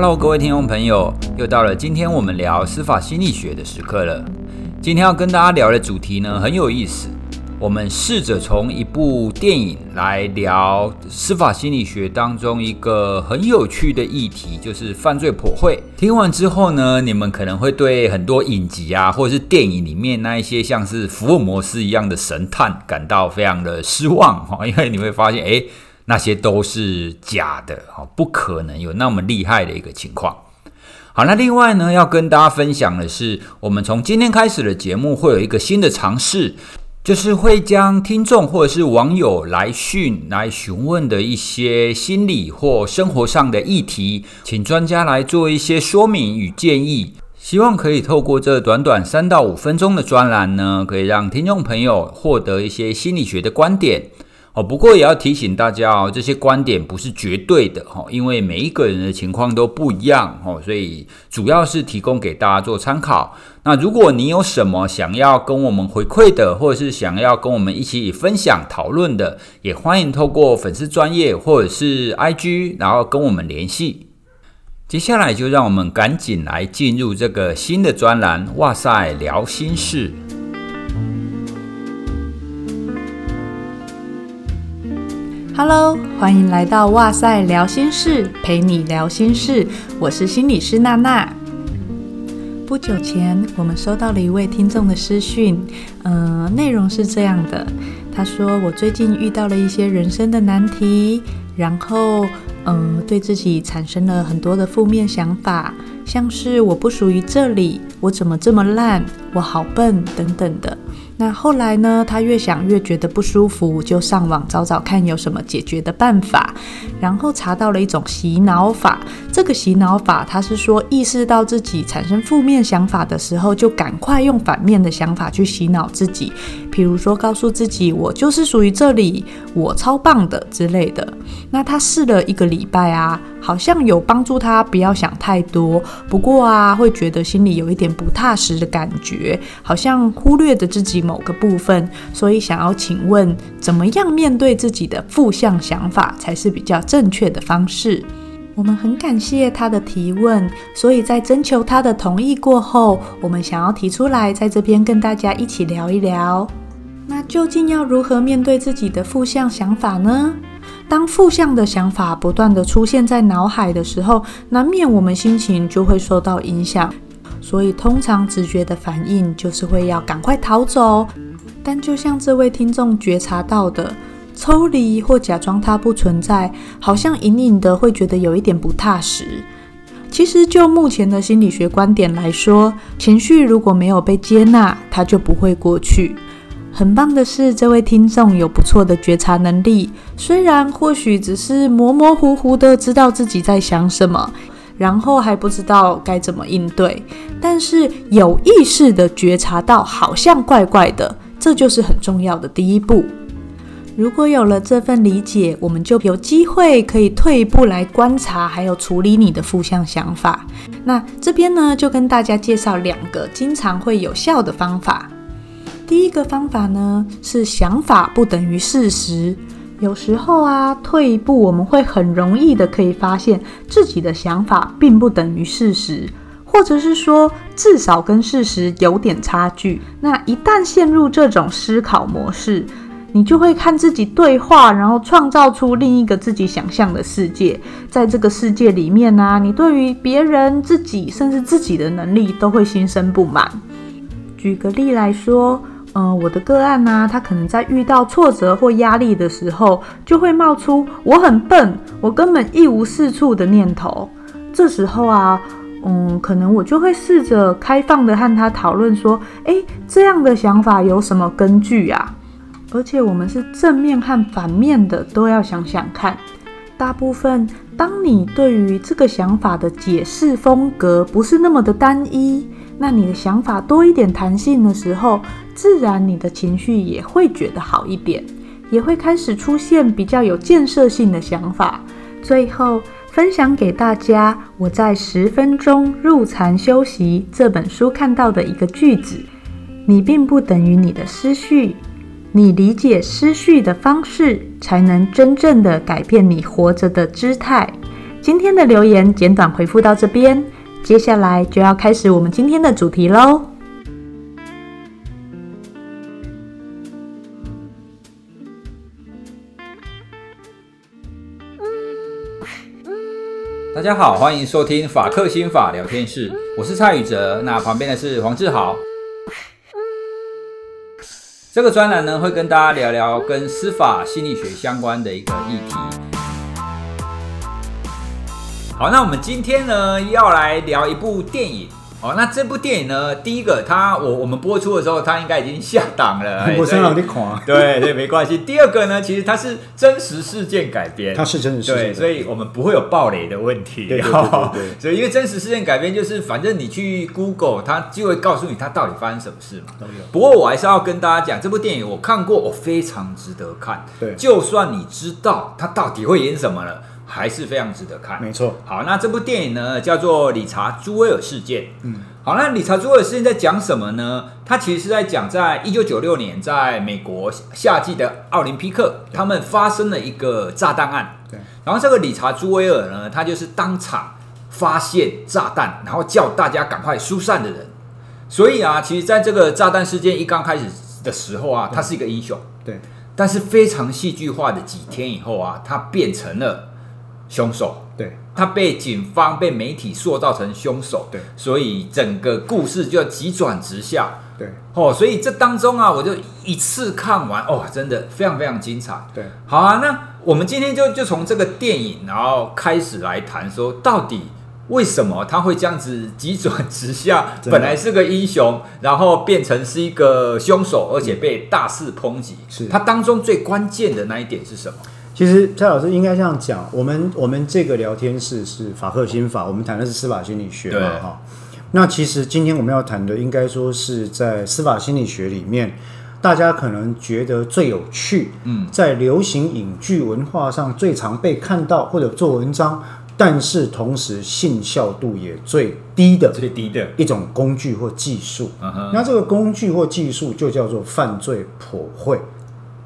Hello，各位听众朋友，又到了今天我们聊司法心理学的时刻了。今天要跟大家聊的主题呢，很有意思。我们试着从一部电影来聊司法心理学当中一个很有趣的议题，就是犯罪普惠。听完之后呢，你们可能会对很多影集啊，或者是电影里面那一些像是福尔摩斯一样的神探感到非常的失望哈，因为你会发现，诶，那些都是假的哈，不可能有那么厉害的一个情况。好，那另外呢，要跟大家分享的是，我们从今天开始的节目会有一个新的尝试。就是会将听众或者是网友来讯来询问的一些心理或生活上的议题，请专家来做一些说明与建议，希望可以透过这短短三到五分钟的专栏呢，可以让听众朋友获得一些心理学的观点。哦，不过也要提醒大家哦，这些观点不是绝对的哈，因为每一个人的情况都不一样哦，所以主要是提供给大家做参考。那如果你有什么想要跟我们回馈的，或者是想要跟我们一起分享讨论的，也欢迎透过粉丝专业或者是 IG，然后跟我们联系。接下来就让我们赶紧来进入这个新的专栏，哇塞，聊心事。Hello，欢迎来到哇塞聊心室，陪你聊心事。我是心理师娜娜。不久前，我们收到了一位听众的私讯，嗯、呃，内容是这样的。他说：“我最近遇到了一些人生的难题，然后，嗯、对自己产生了很多的负面想法，像是我不属于这里，我怎么这么烂，我好笨等等的。”那后来呢，他越想越觉得不舒服，就上网找找看有什么解决的办法，然后查到了一种洗脑法。这个洗脑法，他是说意识到自己产生负面想法的时候，就赶快用反面的想法去洗脑自己，比如说告诉自己我就是属于这里，我超棒的之类的。那他试了一个礼拜啊。好像有帮助他不要想太多，不过啊，会觉得心里有一点不踏实的感觉，好像忽略了自己某个部分，所以想要请问，怎么样面对自己的负向想法才是比较正确的方式？我们很感谢他的提问，所以在征求他的同意过后，我们想要提出来，在这边跟大家一起聊一聊。那究竟要如何面对自己的负向想法呢？当负向的想法不断地出现在脑海的时候，难免我们心情就会受到影响，所以通常直觉的反应就是会要赶快逃走。但就像这位听众觉察到的，抽离或假装它不存在，好像隐隐的会觉得有一点不踏实。其实就目前的心理学观点来说，情绪如果没有被接纳，它就不会过去。很棒的是，这位听众有不错的觉察能力。虽然或许只是模模糊糊的知道自己在想什么，然后还不知道该怎么应对，但是有意识的觉察到好像怪怪的，这就是很重要的第一步。如果有了这份理解，我们就有机会可以退一步来观察，还有处理你的负向想法。那这边呢，就跟大家介绍两个经常会有效的方法。第一个方法呢，是想法不等于事实。有时候啊，退一步，我们会很容易的可以发现自己的想法并不等于事实，或者是说至少跟事实有点差距。那一旦陷入这种思考模式，你就会看自己对话，然后创造出另一个自己想象的世界。在这个世界里面呢，你对于别人、自己甚至自己的能力都会心生不满。举个例来说。嗯，我的个案呢、他可能在遇到挫折或压力的时候，就会冒出“我很笨，我根本一无是处”的念头。这时候啊，嗯，可能我就会试着开放的和他讨论说：“诶，这样的想法有什么根据啊？”而且我们是正面和反面的都要想想看。大部分，当你对于这个想法的解释风格不是那么的单一，那你的想法多一点弹性的时候，自然你的情绪也会觉得好一点，也会开始出现比较有建设性的想法。最后分享给大家，我在《十分钟入禅休息》这本书看到的一个句子：你并不等于你的思绪，你理解思绪的方式，才能真正的改变你活着的姿态。今天的留言简短回复到这边，接下来就要开始我们今天的主题喽。大家好，欢迎收听法克心法聊天室，我是蔡宇哲，那旁边的是黄志豪。这个专栏呢，会跟大家聊聊跟司法心理学相关的一个议题。好，那我们今天呢，要来聊一部电影。哦，那这部电影呢？第一个，它我我们播出的时候，它应该已经下档了。我先让你看。对对，没关系。第二个呢，其实它是真实事件改编，它是真实事件，对，所以我们不会有暴雷的问题。对对对，对，对，对，所以因为真实事件改编，就是反正你去 Google，它就会告诉你它到底发生什么事嘛。都有。不过我还是要跟大家讲，这部电影我看过，我非常值得看。对，就算你知道它到底会演什么了。还是非常值得看，没错。好，那这部电影呢，叫做《理查·朱威尔事件》。嗯，好，那理查·朱威尔事件在讲什么呢？它其实是在讲，在一九九六年，在美国夏季的奥林匹克，他们发生了一个炸弹案。对。然后这个理查·朱威尔呢，他就是当场发现炸弹，然后叫大家赶快疏散的人。所以啊，其实在这个炸弹事件一刚开始的时候啊，他是一个英雄。对。但是非常戏剧化的几天以后啊，他变成了。凶手，对，他被警方、被媒体塑造成凶手，对，所以整个故事就急转直下，对，哦，所以这当中啊，我就一次看完，哦，真的非常非常精彩，对，好啊，那我们今天就就从这个电影，然后开始来谈说，到底为什么他会这样子急转直下？本来是个英雄，然后变成是一个凶手，而且被大肆抨击，是。他当中最关键的那一点是什么？其实蔡老师应该这样讲，我们我们这个聊天室是法克心法，我们谈的是司法心理学嘛，哈。那其实今天我们要谈的，应该说是在司法心理学里面，大家可能觉得最有趣，嗯，在流行影剧文化上最常被看到或者做文章，但是同时信效度也最低的最低的一种工具或技术。Uh-huh. 那这个工具或技术就叫做犯罪普惠。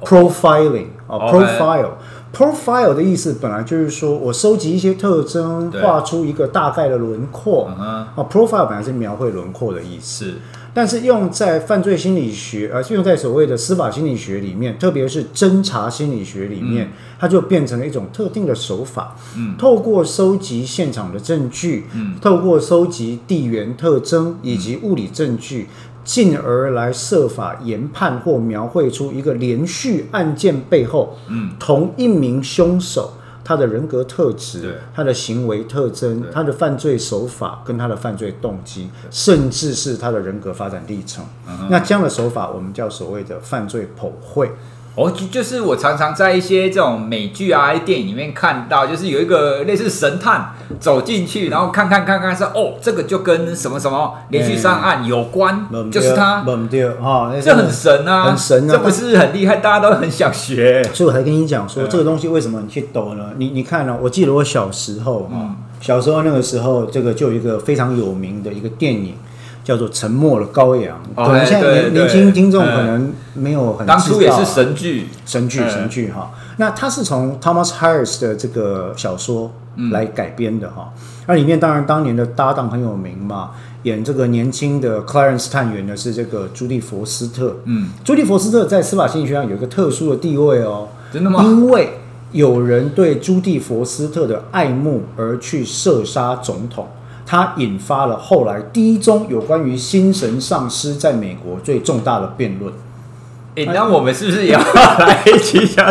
Profiling 啊，profile，profile Okay. 的意思本来就是说我收集一些特征，画出一个大概的轮廓。啊、uh huh.，profile 本来是描绘轮廓的意思，但是用在犯罪心理学，呃，用在所谓的司法心理学里面，特别是侦查心理学里面，嗯、它就变成了一种特定的手法。嗯，透过收集现场的证据，嗯，透过收集地缘特征以及物理证据。嗯进而来设法研判或描绘出一个连续案件背后，嗯，同一名凶手他的人格特质、他的行为特征、他的犯罪手法跟他的犯罪动机，甚至是他的人格发展历程。嗯、那这样的手法，我们叫所谓的犯罪剖绘。哦，就就是我常常在一些这种美剧啊、电影里面看到，就是有一个类似神探走进去，然后看看看看说，哦，这个就跟什么什么连续上岸有关，欸、就是他，哦，这很神啊，很神啊，这不是很厉害，大家都很想学。所以我才跟你讲说，这个东西为什么你去抖呢？你你看呢、哦？我记得我小时候，嗯，小时候那个时候，这个就有一个非常有名的一个电影。叫做《沉默的羔羊》，可能现在年年轻听众可能没有很。当初也是神剧，神剧，神剧哈。那它是从 Thomas Harris 的这个小说来改编的哈。那里面当然当年的搭档很有名嘛，演这个年轻的 Clarence 探员的是这个朱蒂佛斯特。嗯，朱蒂佛斯特在司法心理学上有一个特殊的地位哦。真的吗？因为有人对朱蒂佛斯特的爱慕而去射杀总统。它引发了后来第一宗有关于心神丧失在美国最重大的辩论。哎，那我们是不是也要来一起讲？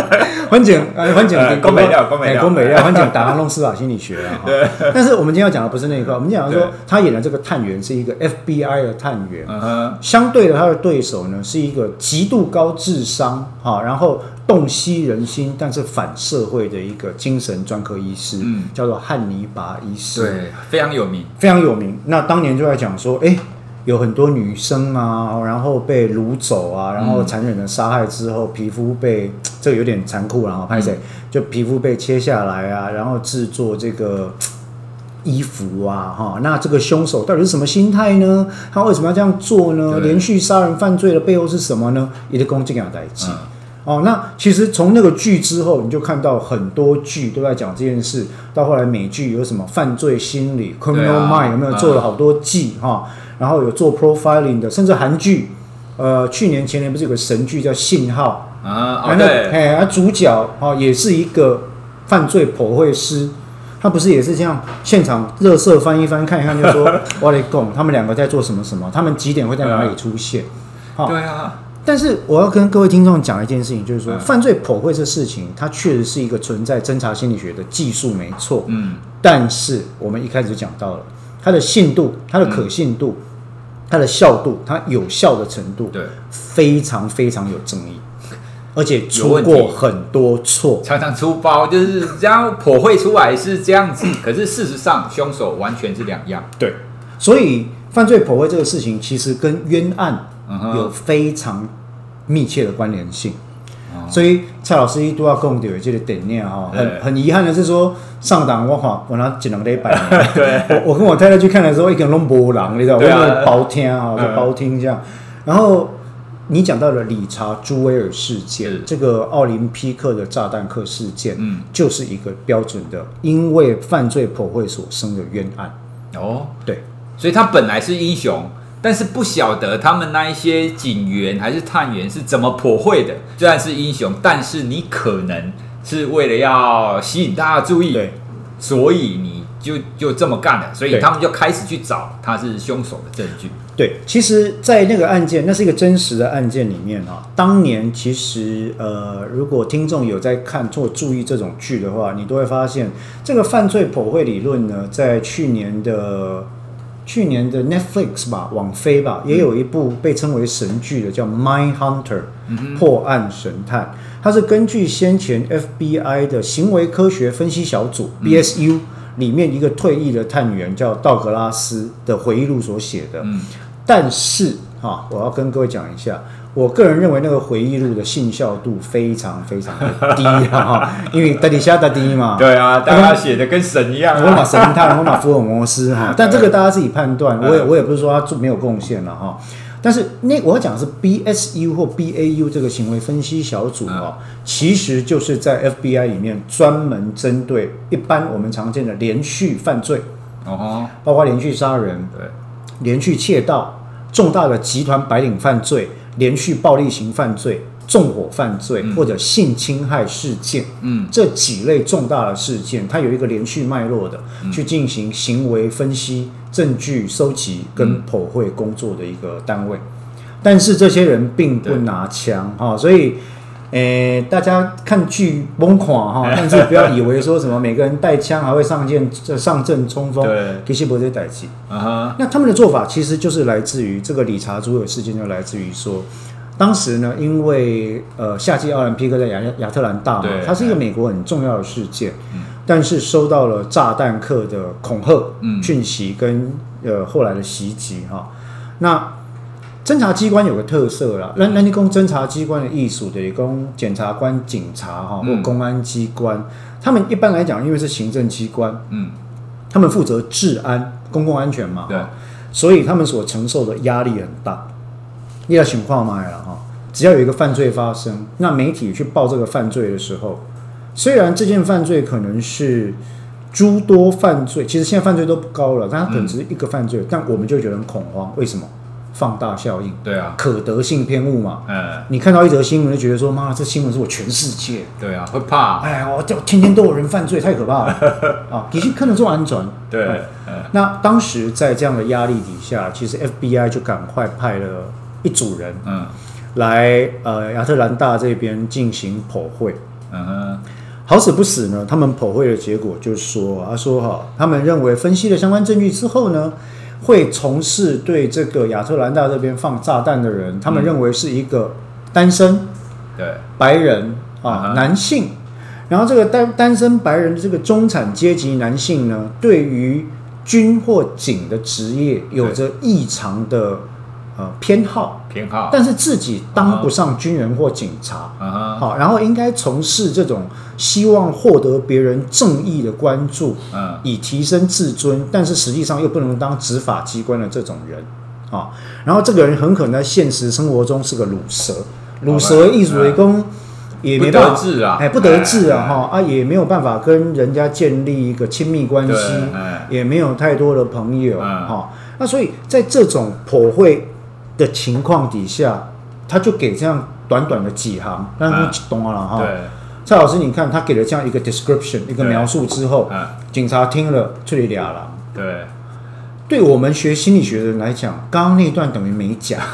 环境，环境，宫美料，宫美料，宫美料，环境，打开弄司法心理学啊。对。但是我们今天要讲的不是那一块，我们讲的说他演的这个探员是一个 FBI 的探员。嗯哼。相对的，他的对手呢是一个极度高智商哈，然后洞悉人心，但是反社会的一个精神专科医师，嗯，叫做汉尼拔医师。对，非常有名，非常有名。那当年就在讲说，哎。有很多女生啊，然后被掳走啊，然后残忍的杀害之后，皮肤被 这个有点残酷然后拍谁？就皮肤被切下来啊，然后制作这个 衣服啊，哈，那这个凶手到底是什么心态呢？他为什么要这样做呢？连续杀人犯罪的背后是什么呢？一个攻击啊，代志。哦，那其实从那个剧之后，你就看到很多剧都在讲这件事。到后来美剧有什么犯罪心理 （Criminal Mind） 有没有做了好多季哈、啊？然后有做 profiling 的，甚至韩剧，呃，去年前年不是有个神剧叫《信号》啊？哦，对，哎，啊，主角哦也是一个犯罪剖绘师，他不是也是这样现场热色翻一翻看一看就说 我来讲，他们两个在做什么什么，他们几点会在哪里出现？啊对啊。但是我要跟各位听众讲一件事情，就是说犯罪剖绘这事情，它确实是一个存在侦查心理学的技术，没错。嗯。但是我们一开始就讲到了它的信度、它的可信度、它的效度、它有效的程度，对，非常非常有争议，而且出过很多错，常常出包，就是这样剖绘出来是这样子，可是事实上凶手完全是两样。对，所以犯罪剖绘这个事情，其实跟冤案。有非常密切的关联性，哦、所以蔡老师一都要跟我们有这个点念哈。很很遗憾的是说，上档我哈我拿只能得百年。对，我我跟我太太去看的时候，一个人都没人，你知道，我有包听啊，就包听这样。然后你讲到了理查朱威尔事件，这个奥林匹克的炸弹客事件，嗯，就是一个标准的因为犯罪破坏所生的冤案。哦，对，所以他本来是英雄。但是不晓得他们那一些警员还是探员是怎么破会的。虽然是英雄，但是你可能是为了要吸引大家注意，对，所以你就就这么干了。所以他们就开始去找他是凶手的证据。对，其实，在那个案件，那是一个真实的案件里面啊。当年其实呃，如果听众有在看或注意这种剧的话，你都会发现这个犯罪剖绘理论呢，在去年的。去年的 Netflix 吧，网飞吧，也有一部被称为神剧的，叫《Mind Hunter》破案神探。它是根据先前 FBI 的行为科学分析小组 BSU 里面一个退役的探员叫道格拉斯的回忆录所写的。但是啊，我要跟各位讲一下。我个人认为那个回忆录的信效度非常非常的低哈，因为德底下的低嘛。对啊，大家写的跟神一样，我马神探，我马福尔摩斯哈。但这个大家自己判断，我也我也不是说他做没有贡献了哈。但是那我要讲的是 BSU 或 BAU 这个行为分析小组啊，其实就是在 FBI 里面专门针对一般我们常见的连续犯罪，哦，包括连续杀人、对，连续窃盗、重大的集团白领犯罪。连续暴力型犯罪、纵火犯罪或者性侵害事件，嗯，这几类重大的事件，它有一个连续脉络的，嗯、去进行行为分析、证据收集跟剖绘工作的一个单位。但是这些人并不拿枪哈，所以。诶、欸，大家看剧崩垮哈，但是不要以为说什么每个人带枪还会上阵上阵冲锋，对，其实不是这样子。啊、uh-huh. 那他们的做法其实就是来自于这个理查朱尔事件，就来自于说，当时呢，因为呃夏季奥林匹克在亚亚特兰大嘛，它是一个美国很重要的事件，嗯、但是收到了炸弹客的恐吓讯息跟呃后来的袭击哈，那。侦查机关有个特色啦，那那你讲侦查机关的艺术的，也讲检察官、警察哈，或公安机关，嗯、他们一般来讲，因为是行政机关，嗯，他们负责治安、公共安全嘛，对，所以他们所承受的压力很大。你要情况嘛了哈，只要有一个犯罪发生，那媒体去报这个犯罪的时候，虽然这件犯罪可能是诸多犯罪，其实现在犯罪都不高了，但它可能只是一个犯罪，嗯、但我们就觉得很恐慌，为什么？放大效应，对啊，可得性偏误嘛。嗯，你看到一则新闻就觉得说，妈，这新闻是我全世界。对啊，会怕。哎，我就天天都有人犯罪，太可怕了 啊！其实可能做安全。对，嗯。那当时在这样的压力底下，其实 FBI 就赶快派了一组人，嗯，来呃亚特兰大这边进行剖绘。嗯哼。好死不死呢，他们剖绘的结果就是说，他说哈，他们认为分析了相关证据之后呢。会从事对这个亚特兰大这边放炸弹的人，他们认为是一个单身，对。白人啊男性，然后这个单单身白人的这个中产阶级男性呢，对于军或警的职业有着异常的。呃，偏好。偏好，但是自己当不上军人或警察，啊、好，然后应该从事这种希望获得别人正义的关注，嗯，以提升自尊，但是实际上又不能当执法机关的这种人，啊，然后这个人很可能在现实生活中是个鲁蛇，鲁蛇艺术为公，也没办法治啊，哎，不得志啊，哈啊，也没有办法跟人家建立一个亲密关系，也没有太多的朋友，哈，那所以在这种颇会的情况底下，他就给这样短短的几行，让他懂了哈。蔡老师，你看他给了这样一个 description 一个描述之后，警察听了这里俩了，对，对我们学心理学的人来讲，刚刚那段等于没讲。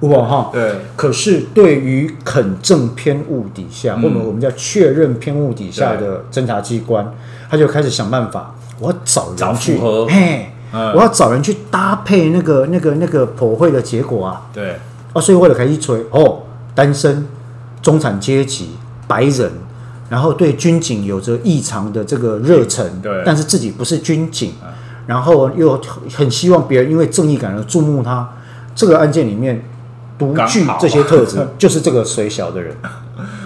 不哈，对。可是对于肯正偏误底下，嗯、或者我们叫确认偏误底下的侦查机关，他就开始想办法，我要找人去，嘿，嗯、我要找人去搭配那个那个那个普会的结果啊。对。啊，所以为了开始吹哦，单身、中产阶级、白人，然后对军警有着异常的这个热忱，对。但是自己不是军警，嗯、然后又很希望别人因为正义感而注目他。这个案件里面。独具这些特质，就是这个水小的人，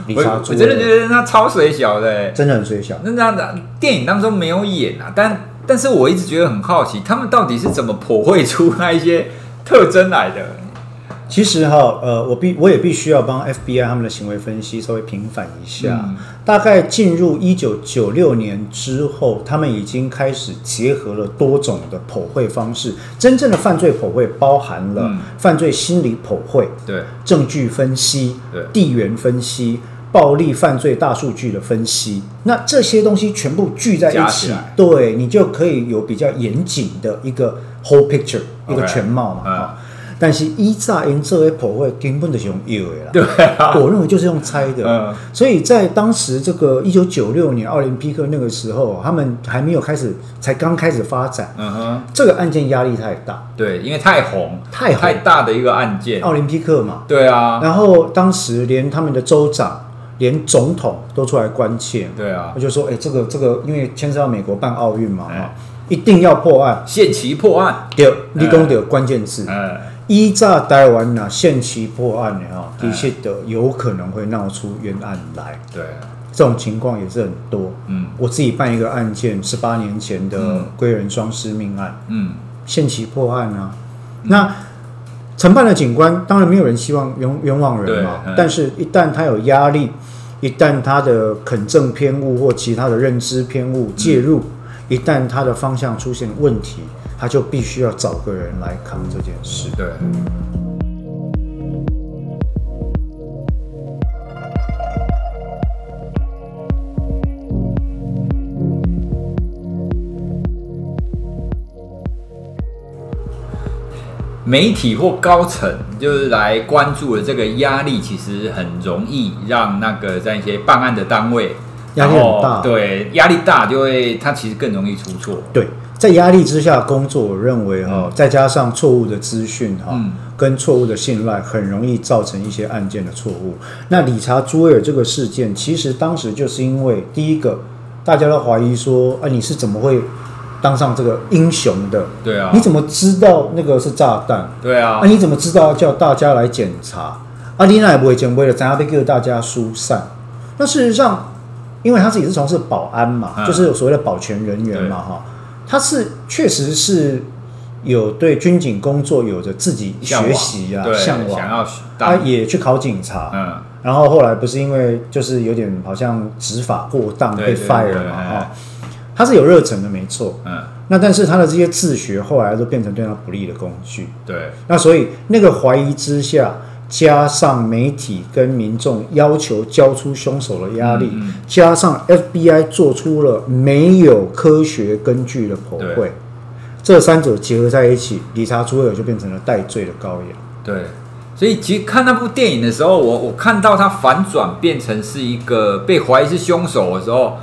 理查朱。我真的觉得他超水小的，真的很水小。那那电影当中没有演啊，但但是我一直觉得很好奇，他们到底是怎么剖绘出那一些特征来的？其实哈，呃，我必我也必须要帮 FBI 他们的行为分析稍微平反一下。嗯、大概进入一九九六年之后，他们已经开始结合了多种的剖绘方式。真正的犯罪剖绘包含了犯罪心理剖绘、对证据分析、对地缘分析、暴力犯罪大数据的分析。那这些东西全部聚在一起，对你就可以有比较严谨的一个 whole picture，一个全貌嘛。但是依诈因这些剖会根本就是用以为啦，对啊，我认为就是用猜的，嗯，所以在当时这个一九九六年奥林匹克那个时候，他们还没有开始，才刚开始发展，嗯哼，这个案件压力太大，对，因为太红，太红，太大的一个案件，奥林匹克嘛，对啊，然后当时连他们的州长、连总统都出来关切，对啊，他就说，哎，这个这个，因为牵涉到美国办奥运嘛，哈，一定要破案，限期破案，对，立功的关键字，嗯。依诈台湾呐，限期破案的哈，的确的有可能会闹出冤案来。对，这种情况也是很多。嗯，我自己办一个案件，十八年前的归人双尸命案。嗯，限期破案啊。那承办的警官当然没有人希望冤冤枉人嘛。但是，一旦他有压力，一旦他的肯正偏误或其他的认知偏误介入，一旦他的方向出现问题。他就必须要找个人来扛这件事。对。媒体或高层就是来关注的这个压力，其实很容易让那个在一些办案的单位压力很大。对，压力大就会他其实更容易出错。对。在压力之下工作，我认为哈，嗯、再加上错误的资讯哈，嗯、跟错误的信赖，很容易造成一些案件的错误。那理查·朱威尔这个事件，其实当时就是因为第一个，大家都怀疑说，啊，你是怎么会当上这个英雄的？对啊，你怎么知道那个是炸弹？对啊，啊，你怎么知道叫大家来检查？阿丽娜也不会讲，为了咱要被给大家疏散。那事实上，因为他自己是从事保安嘛，嗯、就是所谓的保全人员嘛，哈。他是确实是有对军警工作有着自己学习啊向往，想要他也去考警察，嗯，然后后来不是因为就是有点好像执法过当被 fire 了嘛，哈，他是有热忱的没错，嗯，那但是他的这些自学后来都变成对他不利的工具，对，那所以那个怀疑之下。加上媒体跟民众要求交出凶手的压力，嗯嗯、加上 FBI 做出了没有科学根据的剖绘，对。这三者结合在一起，理查·朱威尔就变成了戴罪的羔羊。对，所以其实看那部电影的时候，我我看到他反转变成是一个被怀疑是凶手的时候，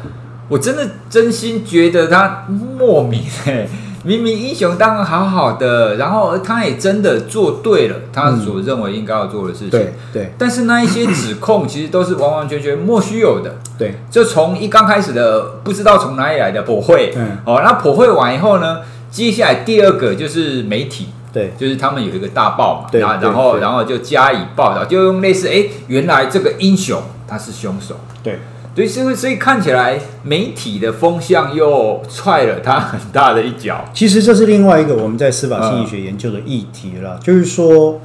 我真的真心觉得他莫名哎。明明英雄当然好好的，然后他也真的做对了他所认为应该要做的事情。对对。但是那一些指控其实都是完完全全莫须有的。对。就从一刚开始的不知道从哪里来的破会，嗯。哦，那破会完以后呢，接下来第二个就是媒体。对。就是他们有一个大报嘛，然后然后然后就加以报道，就用类似哎，原来这个英雄他是凶手。对。对，所以所以看起来媒体的风向又踹了他很大的一脚。其实这是另外一个我们在司法心理学研究的议题了，嗯、就是说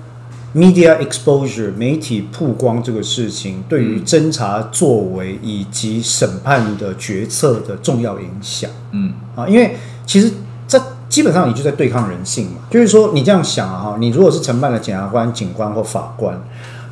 ，media exposure 媒体曝光这个事情对于侦查作为以及审判的决策的重要影响。嗯啊，因为其实这基本上你就在对抗人性嘛，就是说你这样想啊，你如果是承办的检察官、警官或法官，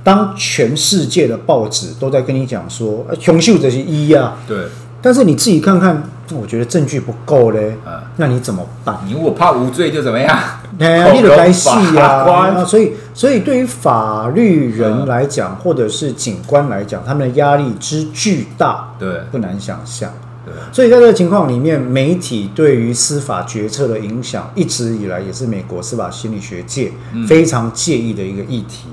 当全世界的报纸都在跟你讲说，凶手这些一啊，对，但是你自己看看，我觉得证据不够嘞，啊，那你怎么办？你如果怕无罪就怎么样？哎，你得该细呀，所以，所以对于法律人来讲，嗯、或者是警官来讲，他们的压力之巨大，对，不难想象。对，所以在这个情况里面，媒体对于司法决策的影响，一直以来也是美国司法心理学界非常介意的一个议题。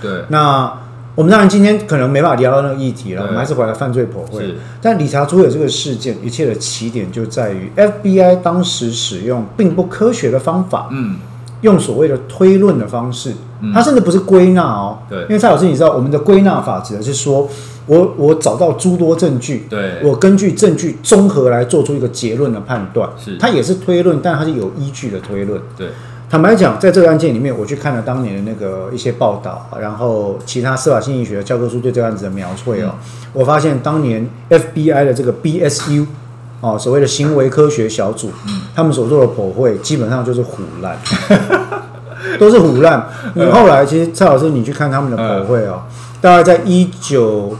对。那我们当然今天可能没办法聊到那个议题了，我们还是回来犯罪剖绘。但理查朱尔这个事件，一切的起点就在于 FBI 当时使用并不科学的方法，嗯，用所谓的推论的方式，它甚至不是归纳哦，对，因为蔡老师你知道，我们的归纳法则是说我我找到诸多证据，对，我根据证据综合来做出一个结论的判断，是，它也是推论，但它是有依据的推论，对。坦白讲，在这个案件里面，我去看了当年的那个一些报道，然后其他司法心理学的教科书对这个案子的描绘哦，嗯、我发现当年 FBI 的这个 BSU 哦，所谓的行为科学小组，嗯、他们所做的剖绘基本上就是唬烂，都是唬烂。你后来其实蔡老师，你去看他们的剖绘哦，嗯、大概在一九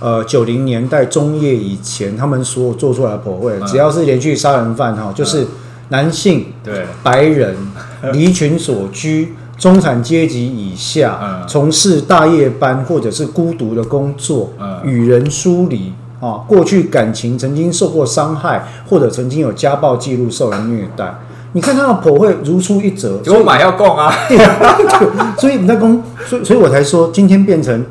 呃九零年代中叶以前，他们所做出来的剖绘，嗯、只要是连续杀人犯哈，就是男性，对，白人。离群所居，中产阶级以下，从事大夜班或者是孤独的工作，与人疏离啊，过去感情曾经受过伤害，或者曾经有家暴记录，受人虐待。你看他的婆会如出一辙，就我买要供啊，所以你在公，所以所以我才说，今天变成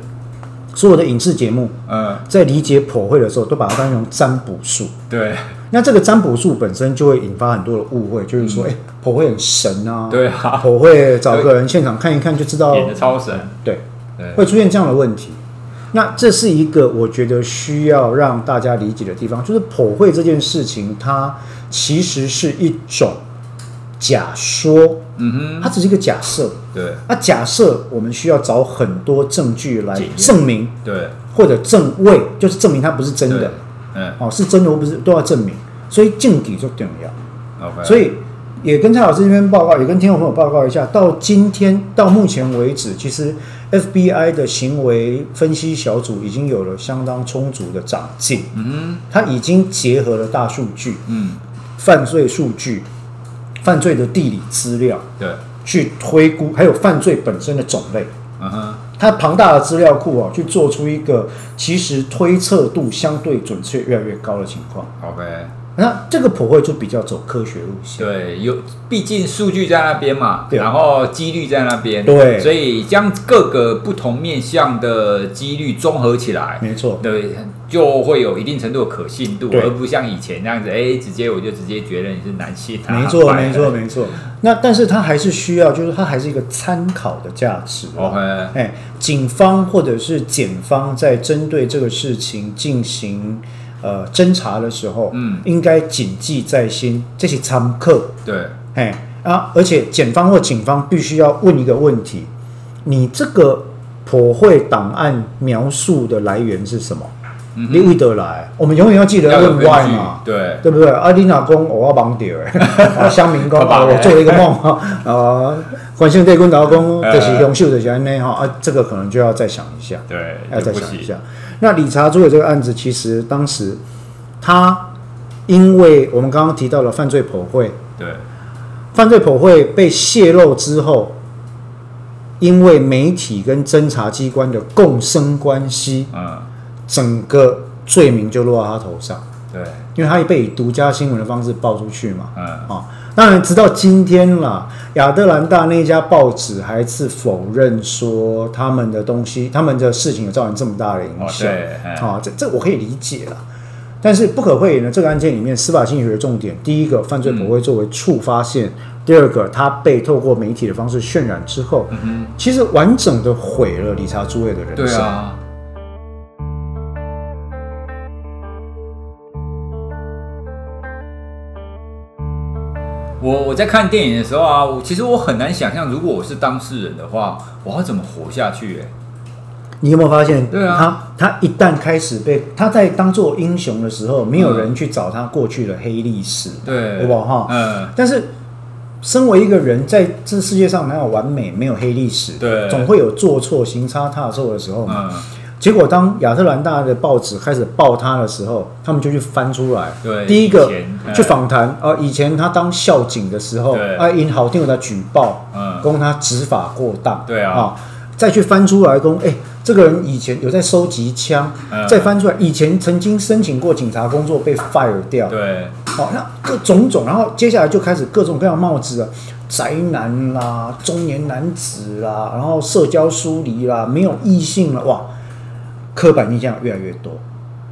所有的影视节目，嗯在理解剖绘的时候，都把它当成占卜术。对。那这个占卜术本身就会引发很多的误会，就是说，哎、嗯，剖绘很神啊，对啊，婆会找个人现场看一看就知道，演的超神，对，对会出现这样的问题。那这是一个我觉得需要让大家理解的地方，就是剖绘这件事情，它其实是一种假说，嗯哼，它只是一个假设，对，那假设我们需要找很多证据来证明，对，或者证伪，就是证明它不是真的。嗯，哦，是真的，我不是都要证明，所以证据就重要。OK，所以也跟蔡老师这边报告，也跟听众朋友报告一下，到今天到目前为止，其实 FBI 的行为分析小组已经有了相当充足的长进。嗯哼，他已经结合了大数据，嗯，犯罪数据、犯罪的地理资料，对，去推估，还有犯罪本身的种类。嗯哼。它庞大的资料库啊，去做出一个其实推测度相对准确越来越高的情况。OK，那这个普惠就比较走科学路线。对，有毕竟数据在那边嘛，然后几率在那边，对，所以将各个不同面向的几率综合起来，没错，对。就会有一定程度的可信度，而不像以前那样子，哎，直接我就直接觉得你是男性。没错，没错，没错。那但是它还是需要，就是它还是一个参考的价值。OK，哎，警方或者是检方在针对这个事情进行呃侦查的时候，嗯，应该谨记在心，这是参客。对，哎啊，而且检方或警方必须要问一个问题：你这个普惠档案描述的来源是什么？你会得来，我们永远要记得问 why 嘛，对对不对？阿丽娜公我要绑掉哎，乡民公我做了一个梦 啊，呃，关心对公老公这些优秀的人呢哈啊，这个可能就要再想一下，对，要再想一下。那理查朱的这个案子，其实当时他因为我们刚刚提到了犯罪普惠，对，犯罪普惠被泄露之后，因为媒体跟侦查机关的共生关系，嗯。整个罪名就落到他头上，对，因为他也被以独家新闻的方式爆出去嘛，嗯。啊，当然直到今天啦，亚特兰大那家报纸还是否认说他们的东西，他们的事情有造成这么大的影响，对，啊，这这我可以理解了，但是不可讳言的，这个案件里面司法心理学的重点，第一个犯罪不会作为触发线，嗯、第二个他被透过媒体的方式渲染之后，其实完整的毁了理查朱尔的人生。对啊我我在看电影的时候啊，我其实我很难想象，如果我是当事人的话，我要怎么活下去？哎，你有没有发现？对啊，他他一旦开始被他在当做英雄的时候，没有人去找他过去的黑历史，对，对吧？哈，嗯。但是，身为一个人，在这世界上没有完美，没有黑历史，对，总会有做错、行差踏错的时候嘛。嗯结果，当亚特兰大的报纸开始报他的时候，他们就去翻出来。对，第一个去访谈啊，以前他当校警的时候，啊，因好听有他举报，嗯，供他执法过当，对啊，啊，再去翻出来，供，哎，这个人以前有在收集枪，嗯，再翻出来，以前曾经申请过警察工作被 fire 掉，对，好，那各种种，然后接下来就开始各种各样帽子了，宅男啦，中年男子啦，然后社交疏离啦，没有异性了，哇！刻板印象越来越多，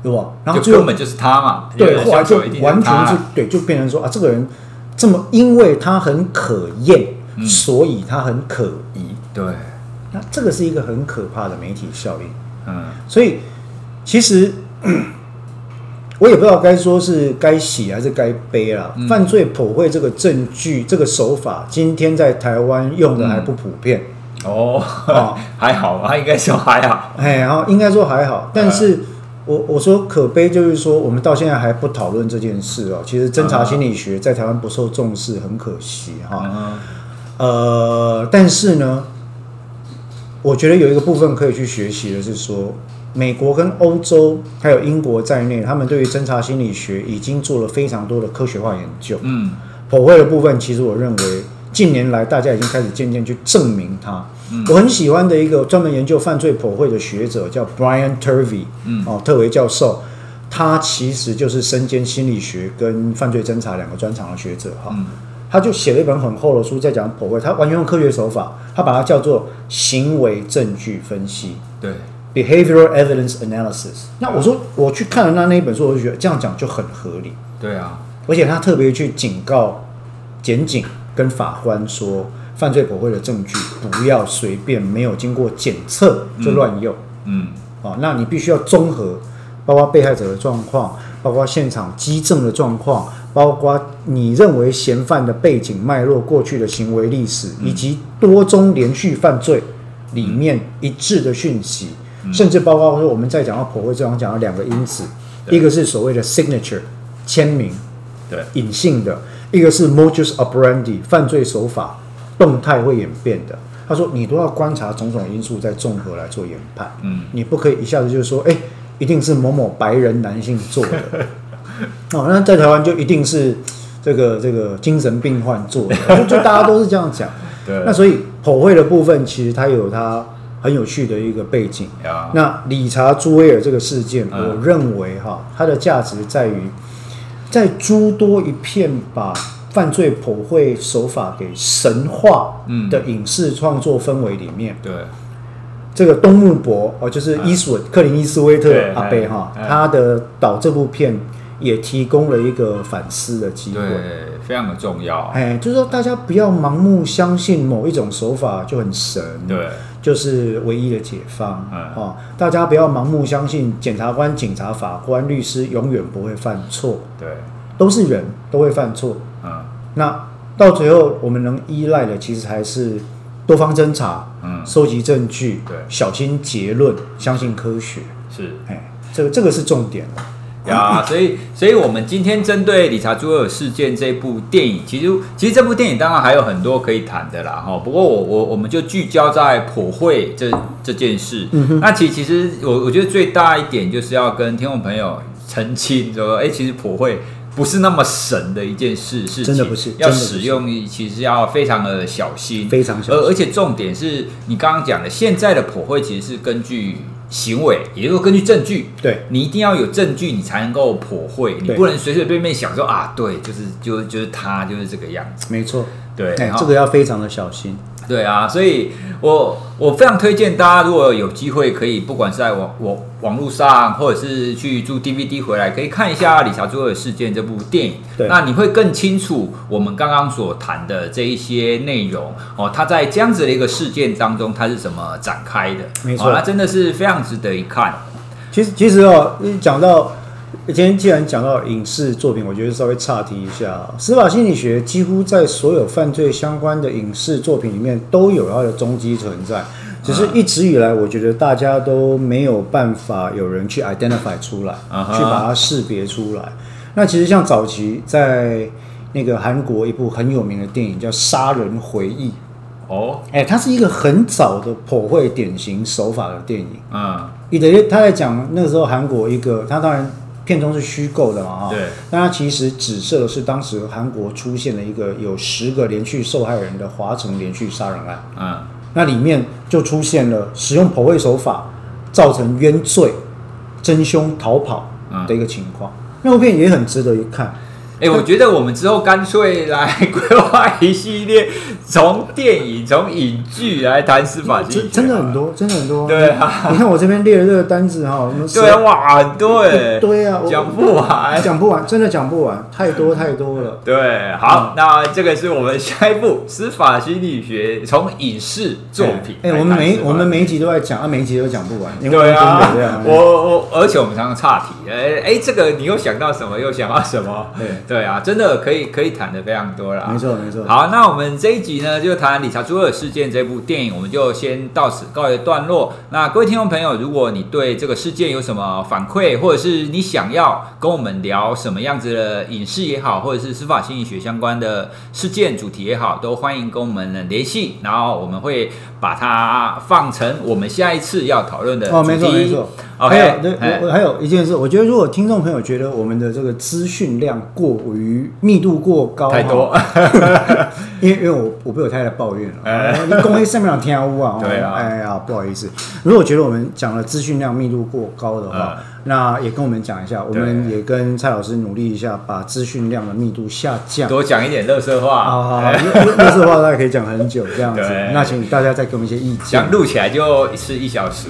对吧？然后最后根本就是他嘛，对，后来就完全就对，就变成说啊，这个人这么，因为他很可厌，嗯，所以他很可疑。对，那这个是一个很可怕的媒体效应。嗯，所以其实 我也不知道该说是该喜还是该悲了，嗯。犯罪普惠这个证据，这个手法，今天在台湾用的还不普遍。嗯哦，哦，还好他，应该说还好。哎，然后应该说还好，但是我我说可悲，就是说我们到现在还不讨论这件事哦。其实侦查心理学在台湾不受重视，很可惜哈。嗯。呃，但是呢，我觉得有一个部分可以去学习的是说，美国跟欧洲还有英国在内，他们对于侦查心理学已经做了非常多的科学化研究。嗯，普惠的部分，其实我认为。近年来，大家已经开始渐渐去证明它。嗯、我很喜欢的一个专门研究犯罪剖绘的学者叫 Brian Turvey，嗯，哦，特维教授，他其实就是身兼心理学跟犯罪侦查两个专长的学者哈、嗯。他就写了一本很厚的书在讲剖绘，他完全用科学手法，他把它叫做行为证据分析，对，Behavioral Evidence Analysis。那我说我去看了那那一本书，我就觉得这样讲就很合理。对啊，而且他特别去警告检警。跟法官说，犯罪剖绘的证据不要随便没有经过检测就乱用。嗯，哦，那你必须要综合，包括被害者的状况，包括现场迹证的状况，包括你认为嫌犯的背景脉络、过去的行为历史，以及多宗连续犯罪里面一致的讯息，甚至包括说我们在讲到剖绘这样讲到两个因子，一个是所谓的 signature 签名，对，隐性的。一个是 modus operandi 犯罪手法动态会演变的，他说你都要观察种种因素再综合来做研判，嗯，你不可以一下子就说，哎，一定是某某白人男性做的，哦，那在台湾就一定是这个这个精神病患做的，就大家都是这样讲，对，那所以口绘的部分其实它有它很有趣的一个背景，那理查朱威尔这个事件，我认为哈，它的价值在于。在诸多一片把犯罪剖绘手法给神化的影视创作氛围里面，对。这个东木博哦，就是伊斯文克林伊斯威特阿贝哈，他的导这部片也提供了一个反思的机会，对，非常的重要。哎，就是说大家不要盲目相信某一种手法就很神，对，就是唯一的解方。嗯，哦，大家不要盲目相信检察官、警察、法官、律师永远不会犯错，对，都是人都会犯错。嗯，那到最后我们能依赖的其实还是多方侦查，嗯，收集证据，对，小心结论，相信科学。是，哎，这个这个是重点。呀，所以，所以我们今天针对理查朱尔事件这部电影，其实，其实这部电影当然还有很多可以谈的啦，哈。不过我，我，我们就聚焦在普惠这这件事。嗯、那其其实，我我觉得最大一点就是要跟听众朋友澄清，说，哎，其实剖绘不是那么神的一件事，是真的不是要使用，其实要非常的小心，非常小心。而而且重点是你刚刚讲的，现在的普惠其实是根据。行为，也就是根据证据，对，你一定要有证据，你才能够普惠，你不能随随便便想说啊，对，就是就就是他就是这个样子，没错，对，这个要非常的小心。对啊，所以我我非常推荐大家，如果有机会可以，不管是在网网网络上，或者是去租 DVD 回来，可以看一下《理查朱威尔事件》这部电影。对，那你会更清楚我们刚刚所谈的这一些内容哦。它在这样子的一个事件当中，它是怎么展开的？没错，那真的是非常值得一看。其实，其实哦，讲到今天既然讲到影视作品，我觉得稍微岔题一下。司法心理学几乎在所有犯罪相关的影视作品里面都有它的踪迹存在，只是一直以来，我觉得大家都没有办法有人去 identify 出来，去把它识别出来。那其实像早期在那个韩国一部很有名的电影叫《杀人回忆》。哦，哎，它是一个很早的破会典型手法的电影。啊，你等于他在讲那个时候韩国一个，他当然片中是虚构的嘛，哈。对。那它其实指涉的是当时韩国出现了一个有十个连续受害人的华城连续杀人案。嗯。那里面就出现了使用破位手法造成冤罪、真凶逃跑的一个情况。那部片也很值得一看。哎、欸，我觉得我们之后干脆来 规划一系列，从电影、从影剧来谈司法经济，真的很多，真的很多。对啊，你看我这边列的这个单子哈，对啊，哇，很多哎，对啊，讲不完，讲不完，真的讲不完，太多太多了。对，好，嗯、那这个是我们下一步司法心理学，从影视作品。哎、欸欸，我们每我们每一集都在讲啊，每一集都讲不完。对啊，我我而且我们常常岔题，哎、欸、哎、欸，这个你又想到什么？又想到什么？对。对啊，真的可以可以谈的非常多了。没错没错。好，那我们这一集呢，就谈理查朱尔事件这部电影，我们就先到此告一段落。那各位听众朋友，如果你对这个事件有什么反馈，或者是你想要跟我们聊什么样子的影视也好，或者是司法心理学相关的事件主题也好，都欢迎跟我们联系，然后我们会把它放成我们下一次要讨论的主题。还有，对，还有一件事，我觉得如果听众朋友觉得我们的这个资讯量过于密度过高，太多，因为因为我我被我太太抱怨了，哎、你公开上面两天乌啊，对啊，哎呀，不好意思，如果觉得我们讲的资讯量密度过高的话。嗯那也跟我们讲一下，我们也跟蔡老师努力一下，把资讯量的密度下降，多讲一点乐色话。好好好，垃圾 话大家可以讲很久这样子。那请大家再给我们一些意见。讲录起来就一次一小时，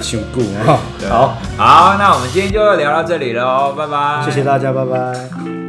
辛苦啊。好好，那我们今天就聊到这里了，拜拜。谢谢大家，拜拜。